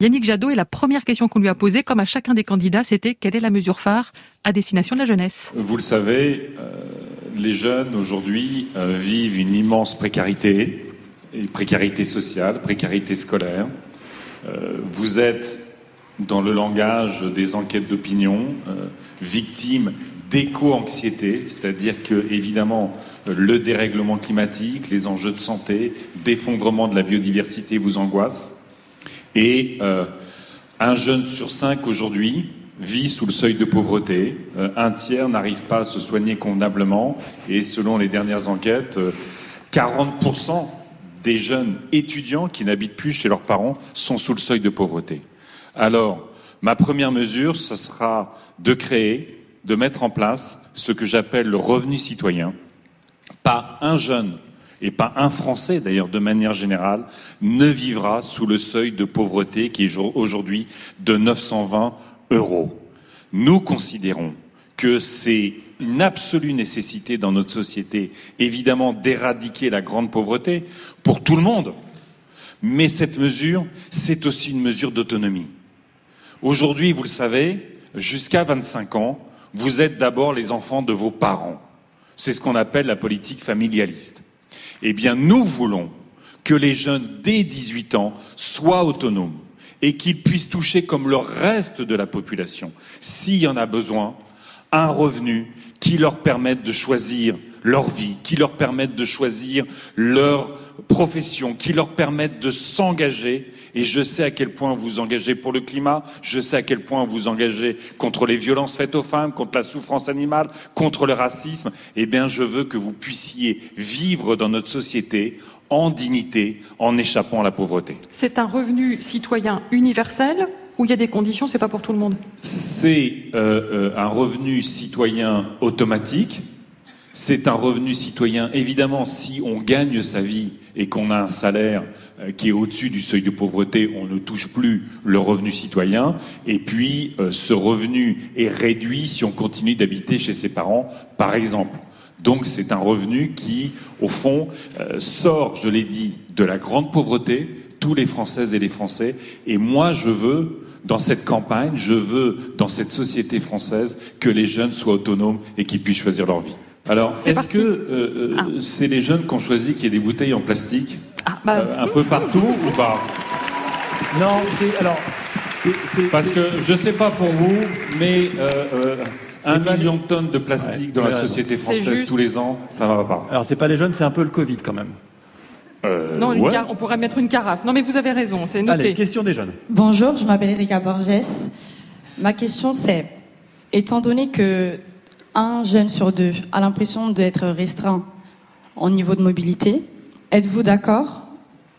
Yannick Jadot, et la première question qu'on lui a posée, comme à chacun des candidats, c'était quelle est la mesure phare à destination de la jeunesse? Vous le savez, euh, les jeunes aujourd'hui euh, vivent une immense précarité, et précarité sociale, précarité scolaire. Euh, vous êtes, dans le langage des enquêtes d'opinion, victime d'éco-anxiété, c'est-à-dire que, évidemment, le dérèglement climatique, les enjeux de santé, d'effondrement de la biodiversité vous angoissent. Et euh, un jeune sur cinq aujourd'hui vit sous le seuil de pauvreté. Euh, un tiers n'arrive pas à se soigner convenablement. Et selon les dernières enquêtes, 40% euh, des jeunes étudiants qui n'habitent plus chez leurs parents sont sous le seuil de pauvreté. Alors, ma première mesure, ce sera de créer, de mettre en place ce que j'appelle le revenu citoyen. Pas un jeune et pas un Français d'ailleurs de manière générale, ne vivra sous le seuil de pauvreté qui est aujourd'hui de 920 euros. Nous considérons que c'est une absolue nécessité dans notre société, évidemment, d'éradiquer la grande pauvreté pour tout le monde. Mais cette mesure, c'est aussi une mesure d'autonomie. Aujourd'hui, vous le savez, jusqu'à 25 ans, vous êtes d'abord les enfants de vos parents. C'est ce qu'on appelle la politique familialiste. Eh bien, nous voulons que les jeunes dès 18 ans soient autonomes et qu'ils puissent toucher, comme le reste de la population, s'il y en a besoin, un revenu qui leur permette de choisir leur vie, qui leur permette de choisir leur profession, qui leur permette de s'engager et je sais à quel point vous engagez pour le climat, je sais à quel point vous engagez contre les violences faites aux femmes, contre la souffrance animale, contre le racisme. Eh bien, je veux que vous puissiez vivre dans notre société en dignité, en échappant à la pauvreté. C'est un revenu citoyen universel ou il y a des conditions, c'est pas pour tout le monde? C'est euh, euh, un revenu citoyen automatique. C'est un revenu citoyen, évidemment, si on gagne sa vie et qu'on a un salaire euh, qui est au-dessus du seuil de pauvreté, on ne touche plus le revenu citoyen. Et puis, euh, ce revenu est réduit si on continue d'habiter chez ses parents, par exemple. Donc, c'est un revenu qui, au fond, euh, sort, je l'ai dit, de la grande pauvreté, tous les Françaises et les Français. Et moi, je veux, dans cette campagne, je veux, dans cette société française, que les jeunes soient autonomes et qu'ils puissent choisir leur vie. Alors, est-ce que ah. c'est les jeunes qui ont choisi qu'il y ait des bouteilles en plastique ah, bah, euh, un peu partout ou pas? Non, c'est alors. Parce que je sais pas pour vous, mais euh, euh, un million de tonnes de plastique dans la société française tous les ans, ça va pas. Alors c'est pas les jeunes, c'est un peu le Covid quand même. non, on pourrait mettre une carafe. Non, mais vous avez raison, c'est noté. Allez, question des jeunes. Bonjour, je m'appelle Erika Borges. Ma question c'est, étant donné que un jeune sur deux a l'impression d'être restreint en niveau de mobilité, Êtes-vous d'accord?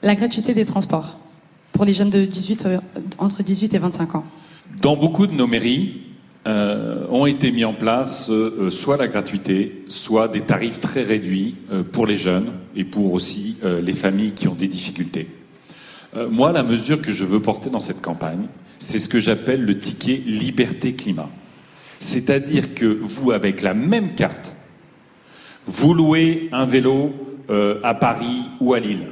La gratuité des transports pour les jeunes de 18, euh, entre 18 et 25 ans Dans beaucoup de nos mairies, euh, ont été mis en place euh, soit la gratuité, soit des tarifs très réduits pour les jeunes et pour aussi les familles qui ont des difficultés. moi, la mesure que je veux porter dans cette campagne, c'est ce que j'appelle le ticket liberté climat. C'est-à-dire que vous, avec la même carte, vous louez un vélo euh, à Paris ou à Lille.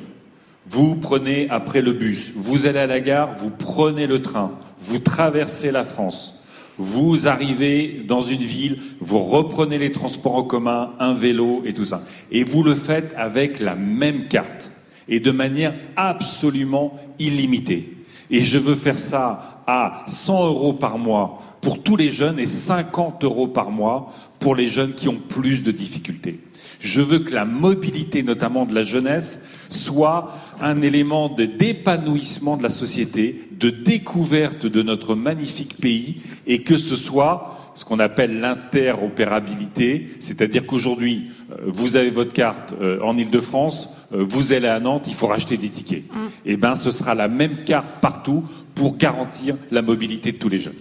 Vous prenez après le bus, vous allez à la gare, vous prenez le train, vous traversez la France, vous arrivez dans une ville, vous reprenez les transports en commun, un vélo et tout ça. Et vous le faites avec la même carte et de manière absolument illimitée. Et je veux faire ça à 100 euros par mois pour tous les jeunes et 50 euros par mois pour les jeunes qui ont plus de difficultés. Je veux que la mobilité, notamment de la jeunesse, soit un élément de d'épanouissement de la société, de découverte de notre magnifique pays, et que ce soit ce qu'on appelle l'interopérabilité, c'est-à-dire qu'aujourd'hui, euh, vous avez votre carte euh, en Ile-de-France, euh, vous allez à Nantes, il faut racheter des tickets. Mm. Eh ben, ce sera la même carte partout pour garantir la mobilité de tous les jeunes.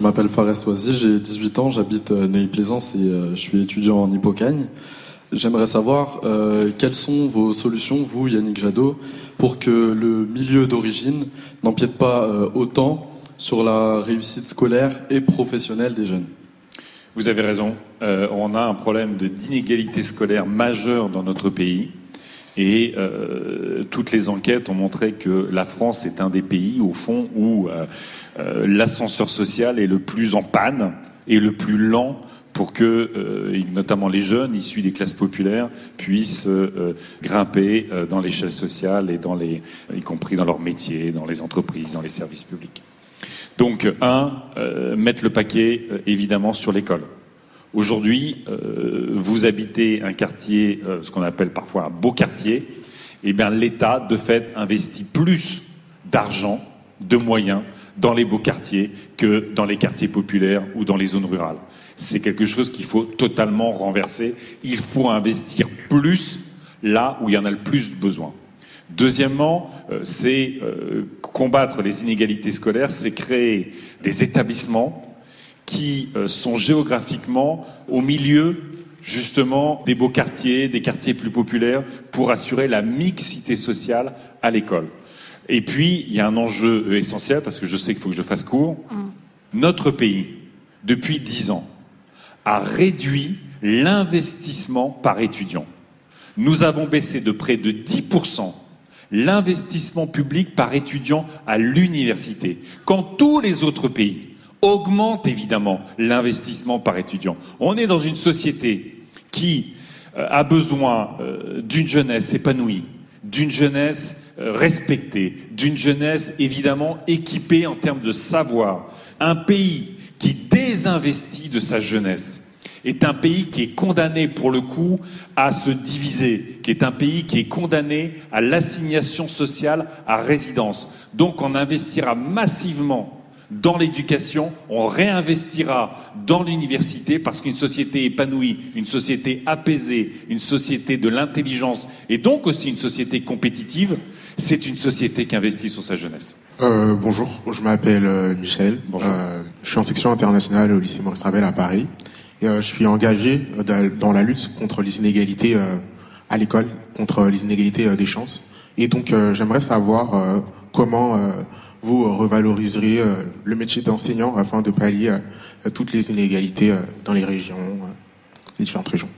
Je m'appelle Fares Soisy, j'ai 18 ans, j'habite Neuilly-Plaisance et je suis étudiant en Hippocagne. J'aimerais savoir euh, quelles sont vos solutions, vous, Yannick Jadot, pour que le milieu d'origine n'empiète pas euh, autant sur la réussite scolaire et professionnelle des jeunes? Vous avez raison. Euh, on a un problème d'inégalité scolaire majeur dans notre pays. Et euh, toutes les enquêtes ont montré que la France est un des pays, au fond, où euh, euh, l'ascenseur social est le plus en panne et le plus lent pour que, notamment les jeunes issus des classes populaires, puissent grimper dans l'échelle sociale et y compris dans leur métier, dans les entreprises, dans les services publics. Donc, un, mettre le paquet évidemment sur l'école. Aujourd'hui, euh, vous habitez un quartier, euh, ce qu'on appelle parfois un beau quartier, et eh bien l'État, de fait, investit plus d'argent, de moyens dans les beaux quartiers que dans les quartiers populaires ou dans les zones rurales. C'est quelque chose qu'il faut totalement renverser. Il faut investir plus là où il y en a le plus besoin. Deuxièmement, euh, c'est combattre les inégalités scolaires, c'est créer des établissements qui euh, sont géographiquement au milieu justement des beaux quartiers, des quartiers plus populaires, pour assurer la mixité sociale à l'école. Et puis, il y a un enjeu euh, essentiel, parce que je sais qu'il faut que je fasse court. Mm. Notre pays, depuis dix ans, a réduit l'investissement par étudiant. Nous avons baissé de près de 10% l'investissement public par étudiant à l'université, quand tous les autres pays augmente évidemment l'investissement par étudiant. On est dans une société qui euh, a besoin euh, d'une jeunesse épanouie, d'une jeunesse euh, respectée, d'une jeunesse évidemment équipée en termes de savoir. Un pays qui désinvestit de sa jeunesse est un pays qui est condamné pour le coup à se diviser, qui est un pays qui est condamné à l'assignation sociale à résidence. Donc on investira massivement dans l'éducation, on réinvestira dans l'université parce qu'une société épanouie, une société apaisée, une société de l'intelligence et donc aussi une société compétitive, c'est une société qui investit sur sa jeunesse. Euh, bonjour, je m'appelle euh, Michel. Euh, je suis en section internationale au lycée Maurice Ravel à Paris. Et, je suis engagé dans la lutte contre les inégalités à l'école, contre les inégalités des chances. Et donc j'aimerais savoir comment vous revaloriserez euh, le métier d'enseignant afin de pallier euh, toutes les inégalités euh, dans les régions, les différentes régions.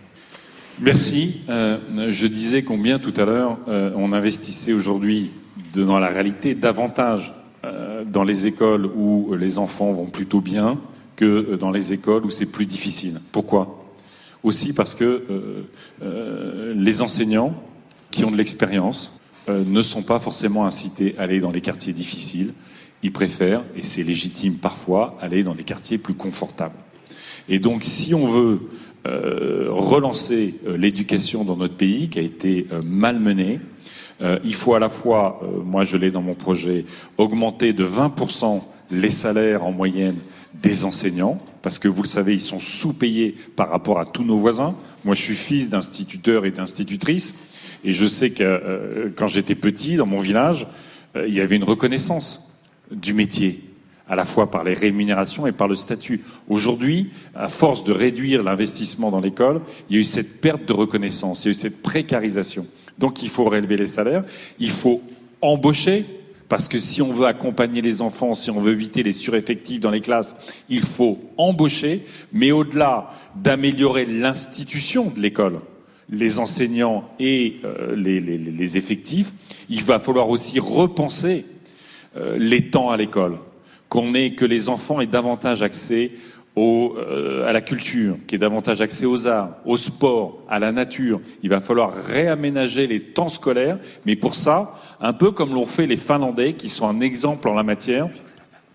Merci. je disais combien tout à l'heure on investissait aujourd'hui dans la réalité davantage dans les écoles où les enfants vont plutôt bien que dans les écoles où c'est plus difficile. Pourquoi? Aussi parce que les enseignants qui ont de l'expérience, euh, ne sont pas forcément incités à aller dans les quartiers difficiles. Ils préfèrent, et c'est légitime parfois, aller dans les quartiers plus confortables. Et donc, si on veut euh, relancer euh, l'éducation dans notre pays, qui a été malmenée, il faut à la fois, moi je l'ai dans mon projet, augmenter de 20% les salaires en moyenne des enseignants, parce que vous le savez, ils sont sous-payés par rapport à tous nos voisins. Moi, je suis fils d'instituteurs et d'institutrices. Et je sais que euh, quand j'étais petit, dans mon village, euh, il y avait une reconnaissance du métier, à la fois par les rémunérations et par le statut. Aujourd'hui, à force de réduire l'investissement dans l'école, il y a eu cette perte de reconnaissance, il y a eu cette précarisation. Donc il faut relever les salaires, il faut embaucher, parce que si on veut accompagner les enfants, si on veut éviter les sureffectifs dans les classes, il faut embaucher, mais au-delà d'améliorer l'institution de l'école, les enseignants et euh, les, effectifs, il va falloir aussi repenser euh, les temps à l'école, qu'on ait que les enfants aient davantage accès euh, à la culture, qu'il y ait davantage accès aux arts, au sport, à la nature. Il va falloir réaménager les temps scolaires, mais pour ça, un peu comme l'ont fait les Finlandais, qui sont un exemple en la matière,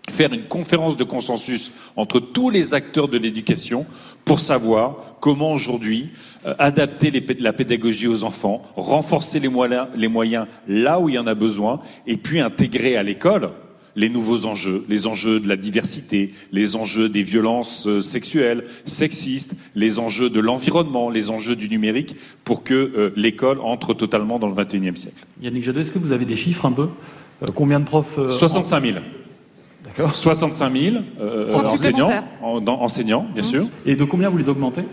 faire une conférence de consensus entre tous les acteurs de l'éducation pour savoir comment aujourd'hui euh, adapter la pédagogie aux enfants, renforcer les moyens, là où il y en a besoin, et puis intégrer à l'école les nouveaux enjeux, les enjeux de la diversité, les enjeux des violences euh, sexuelles, sexistes, les enjeux de l'environnement, les enjeux du numérique, pour que euh, l'école entre totalement dans le XXIe siècle. Yannick Jadot, est-ce que vous avez des chiffres un peu? Combien de profs 65 000. 65 000 euh, enseignants, enseignants, bien mmh. sûr. Et de combien vous les augmentez?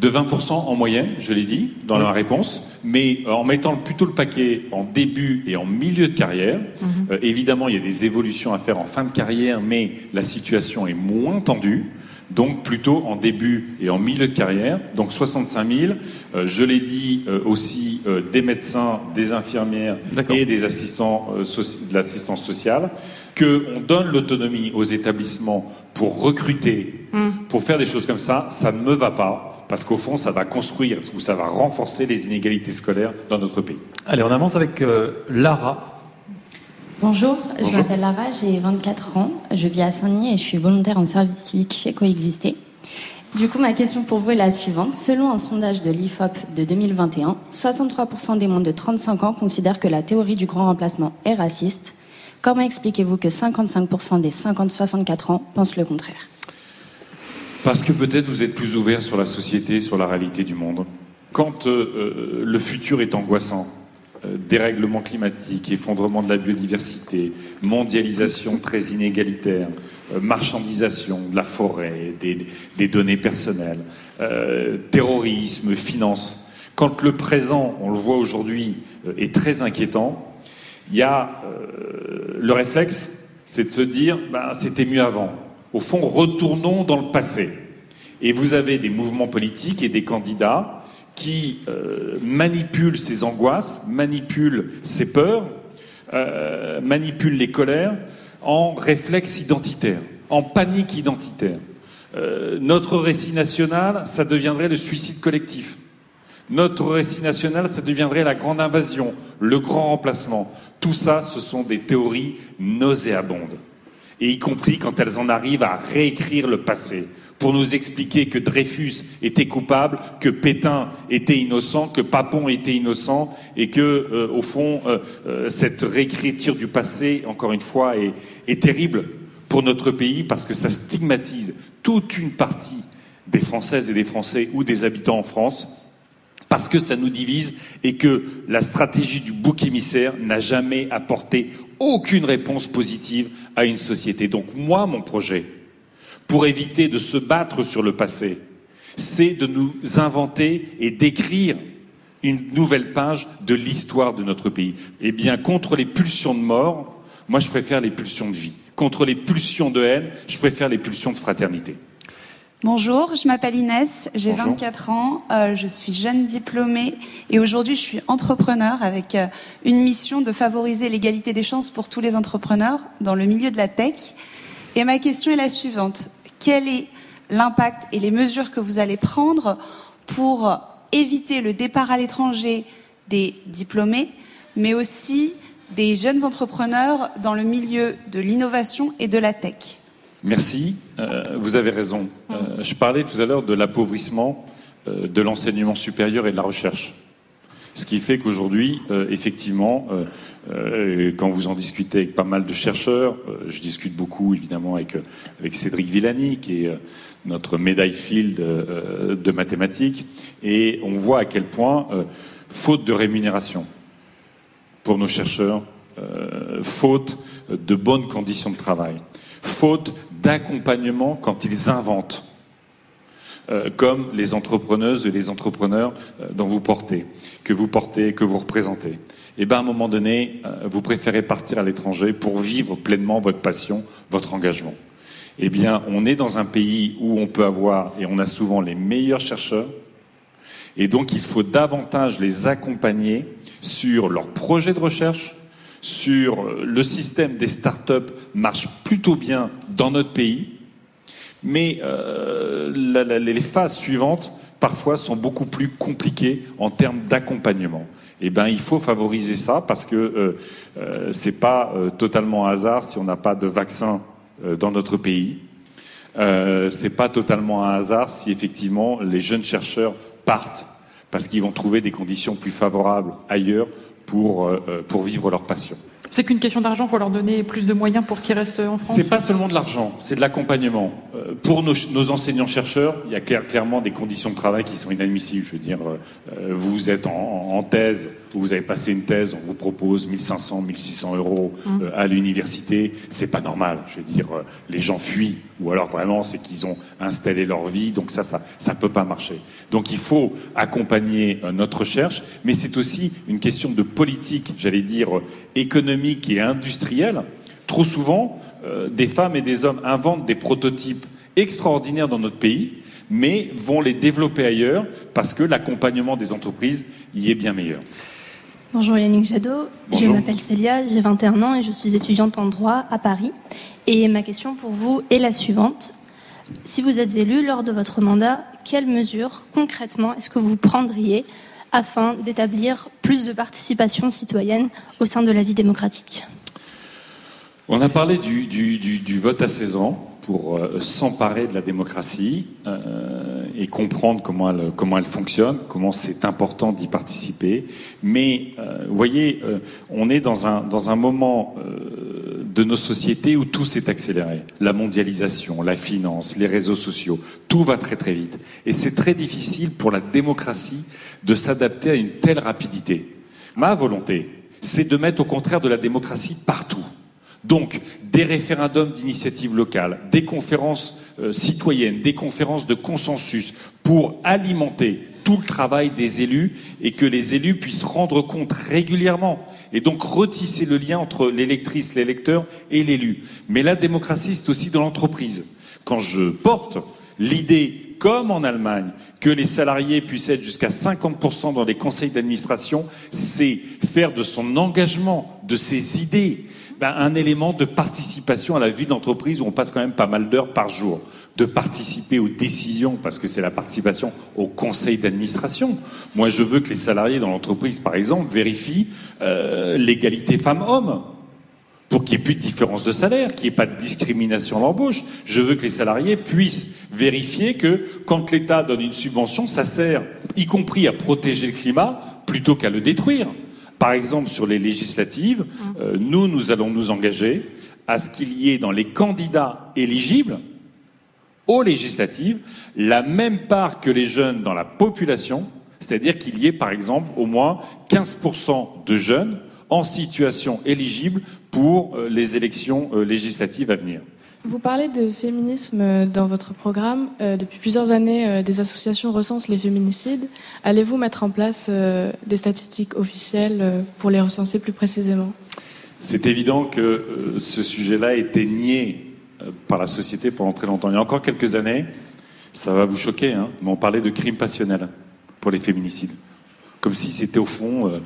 De 20% en moyenne, je l'ai dit dans la réponse, mais euh, en mettant plutôt le paquet en début et en milieu de carrière. Mmh. Euh, évidemment, il y a des évolutions à faire en fin de carrière, mais la situation est moins tendue. donc plutôt en début et en milieu de carrière. Donc 65 000, euh, je l'ai dit euh, aussi, euh, des médecins, des infirmières et des assistants de l'assistance sociale, qu'on donne l'autonomie aux établissements pour recruter, hmm. pour faire des choses comme ça, ça ne me va pas. Parce qu'au fond, ça va construire ou ça va renforcer les inégalités scolaires dans notre pays. Allez, on avance avec Lara Bonjour, je m'appelle Lara, j'ai 24 ans, je vis à Saint-Denis et je suis volontaire en service civique chez Coexister. Du coup, ma question pour vous est la suivante. Selon un sondage de l'IFOP de 2021, 63% des moins de 35 ans considèrent que la théorie du grand remplacement est raciste. Comment expliquez-vous que 55% des 50-64 ans pensent le contraire? Parce que peut-être vous êtes plus ouvert sur la société, sur la réalité du monde. Quand euh, euh, le futur est angoissant, euh, dérèglement climatique, effondrement de la biodiversité, mondialisation très inégalitaire, marchandisation de la forêt, des, données personnelles, terrorisme, finance. Quand le présent, on le voit aujourd'hui, est très inquiétant, il y a le réflexe, c'est de se dire, ben, c'était mieux avant. Au fond, retournons dans le passé. Et vous avez des mouvements politiques et des candidats qui euh, manipule ces angoisses, manipule ses peurs, euh, manipule les colères en réflexe identitaire, en panique identitaire. Euh, notre récit national, ça deviendrait le suicide collectif. Notre récit national, ça deviendrait la grande invasion, le grand remplacement. Tout ça, ce sont des théories nauséabondes. Et y compris quand elles en arrivent à réécrire le passé pour nous expliquer que Dreyfus était coupable, que Pétain était innocent, que Papon était innocent, et que, euh, au fond, euh, euh, cette réécriture du passé, encore une fois, est, est, terrible pour notre pays parce que ça stigmatise toute une partie des Françaises et des Français ou des habitants en France, parce que ça nous divise et que la stratégie du bouc émissaire n'a jamais apporté aucune réponse positive à une société. Donc moi, mon projet, pour éviter de se battre sur le passé, c'est de nous inventer et d'écrire une nouvelle page de l'histoire de notre pays. Eh bien, contre les pulsions de mort, moi je préfère les pulsions de vie. Contre les pulsions de haine, je préfère les pulsions de fraternité. Bonjour, je m'appelle Inès, j'ai 24 ans, euh, je suis jeune diplômée et aujourd'hui je suis entrepreneur avec euh, une mission de favoriser l'égalité des chances pour tous les entrepreneurs dans le milieu de la tech. Et ma question est la suivante quel est l'impact et les mesures que vous allez prendre pour éviter le départ à l'étranger des diplômés, mais aussi des jeunes entrepreneurs dans le milieu de l'innovation et de la tech? Merci, euh, vous avez raison. Euh, je parlais tout à l'heure de l'appauvrissement euh, de l'enseignement supérieur et de la recherche. Ce qui fait qu'aujourd'hui, effectivement, quand vous en discutez avec pas mal de chercheurs, je discute beaucoup évidemment avec, avec Cédric Villani, qui est notre médaille Field de mathématiques, et on voit à quel point, faute de rémunération pour nos chercheurs, faute de bonnes conditions de travail, faute d'accompagnement quand ils inventent, comme les entrepreneuses et les entrepreneurs dont vous portez, que vous portez, que vous représentez et eh bien à un moment donné, euh, vous préférez partir à l'étranger pour vivre pleinement votre passion, votre engagement. Eh bien, on est dans un pays où on peut avoir, et on a souvent les meilleurs chercheurs, et donc il faut davantage les accompagner sur leurs projets de recherche, sur euh, le système des start-up marche plutôt bien dans notre pays, mais euh, les phases suivantes parfois sont beaucoup plus compliquées en termes d'accompagnement eh ben, il faut favoriser ça parce que euh, c'est pas totalement hasard si on n'a pas de vaccin dans notre pays. Euh, c'est pas totalement un hasard si effectivement les jeunes chercheurs partent parce qu'ils vont trouver des conditions plus favorables ailleurs pour, pour vivre leur passion. C'est qu'une question d'argent, il faut leur donner plus de moyens pour qu'ils restent en France C'est pas seulement de l'argent, c'est de l'accompagnement. Euh, pour nos, nos enseignants-chercheurs, il y a clairement des conditions de travail qui sont inadmissibles. Je veux dire, euh, vous êtes en, en, thèse, vous avez passé une thèse, on vous propose 1500, 1600 euros mmh. euh, à l'université, c'est pas normal. Je veux dire, les gens fuient, ou alors vraiment c'est qu'ils ont installé leur vie, donc ça, ça, ça peut pas marcher. Donc il faut accompagner notre recherche, mais c'est aussi une question de politique, j'allais dire économique et industrielle, trop souvent, euh, des femmes et des hommes inventent des prototypes extraordinaires dans notre pays, mais vont les développer ailleurs parce que l'accompagnement des entreprises y est bien meilleur. Bonjour Yannick Jadot, je m'appelle Célia, j'ai 21 ans et je suis étudiante en droit à Paris. Et ma question pour vous est la suivante. Si vous êtes élu lors de votre mandat, quelles mesures concrètement est-ce que vous prendriez afin d'établir plus de participation citoyenne au sein de la vie démocratique On a parlé du, vote à 16 ans pour euh, s'emparer de la démocratie euh, et comprendre comment elle, fonctionne, comment c'est important d'y participer. Mais euh, vous voyez, on est dans un, dans un moment de nos sociétés où tout s'est accéléré. La mondialisation, la finance, les réseaux sociaux, tout va très très vite. Et c'est très difficile pour la démocratie de s'adapter à une telle rapidité. Ma volonté, c'est de mettre au contraire de la démocratie partout. Donc, des référendums d'initiative locale, des conférences euh, citoyennes, des conférences de consensus pour alimenter tout le travail des élus et que les élus puissent rendre compte régulièrement et donc retisser le lien entre l'électrice, l'électeur et l'élu. Mais la démocratie, c'est aussi dans l'entreprise. Quand je porte l'idée, comme en Allemagne, que les salariés puissent être jusqu'à 50% dans les conseils d'administration, c'est faire de son engagement, de ses idées, ben, un élément de participation à la vie de l'entreprise où on passe quand même pas mal d'heures par jour, de participer aux décisions parce que c'est la participation au conseil d'administration. Moi, je veux que les salariés dans l'entreprise, par exemple, vérifient euh, l'égalité femmes-hommes pour qu'il n'y ait plus de différence de salaire, qu'il n'y ait pas de discrimination à l'embauche. Je veux que les salariés puissent vérifier que quand l'État donne une subvention, ça sert, y compris à protéger le climat, plutôt qu'à le détruire. Par exemple, sur les législatives, mmh. euh, nous, nous allons nous engager à ce qu'il y ait dans les candidats éligibles aux législatives la même part que les jeunes dans la population, c'est-à-dire qu'il y ait par exemple au moins 15% de jeunes en situation éligible pour euh, les élections euh, législatives à venir. Vous parlez de féminisme dans votre programme. Euh, depuis plusieurs années, euh, des associations recensent les féminicides. Allez-vous mettre en place euh, des statistiques officielles pour les recenser plus précisément? C'est évident que ce sujet-là a été nié par la société pendant très longtemps. Il y a encore quelques années, ça va vous choquer, hein, mais on parlait de crimes passionnels pour les féminicides. Comme si c'était au fond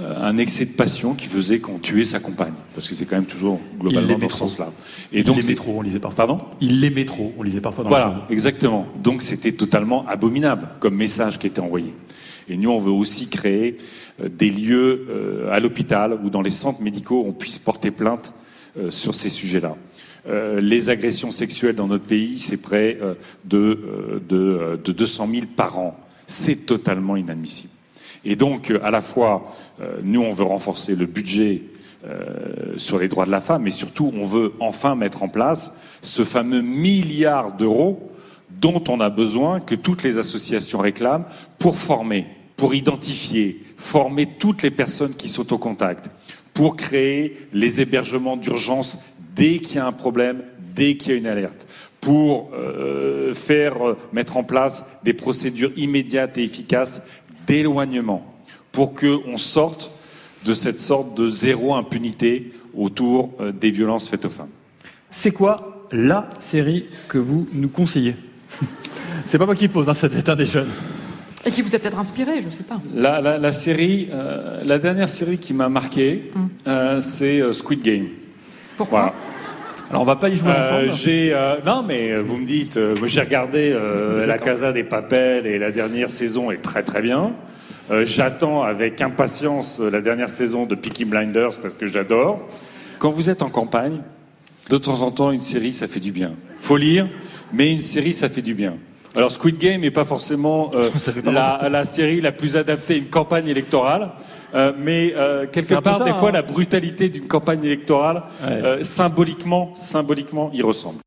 euh, un excès de passion qui faisait qu'on tuait sa compagne. Parce que c'est quand même toujours globalement dans ce sens-là. Et donc, il trop, on lisait parfois. Pardon? Il l'aimait trop, on lisait parfois dans Voilà, exactement. Donc c'était totalement abominable comme message qui était envoyé. Et nous, on veut aussi créer euh, des lieux euh, à l'hôpital ou dans les centres médicaux où on puisse porter plainte sur ces sujets-là. les agressions sexuelles dans notre pays, c'est près de, de, de 200 000 par an. C'est totalement inadmissible. Et donc, à la fois, euh, nous, on veut renforcer le budget euh, sur les droits de la femme, mais surtout, on veut enfin mettre en place ce fameux milliard d'euros dont on a besoin, que toutes les associations réclament, pour former, pour identifier, former toutes les personnes qui sont au contact, pour créer les hébergements d'urgence dès qu'il y a un problème, dès qu'il y a une alerte, pour euh, faire mettre en place des procédures immédiates et efficaces d'éloignement pour qu'on sorte de cette sorte de zéro impunité autour euh, des violences faites aux femmes. C'est quoi la série que vous nous conseillez? C'est pas moi qui pose, hein, ça un des jeunes. Et qui vous a peut-être inspiré, je ne sais pas. La, série, euh, la dernière série qui m'a marqué, hum. euh, c'est Squid Game. Pourquoi? Alors on va pas y jouer ensemble. J'ai non mais vous me dites, moi j'ai regardé La Casa des Papels et la dernière saison est très très bien. Euh, j'attends avec impatience la dernière saison de Peaky Blinders parce que j'adore. Quand vous êtes en campagne, de temps en temps, une série, ça fait du bien. Faut lire, mais une série, ça fait du bien. Alors Squid Game n'est pas forcément euh, la, série la plus adaptée à une campagne électorale. Euh, mais quelque part, des fois, hein. la brutalité d'une campagne électorale, symboliquement, symboliquement, y ressemble.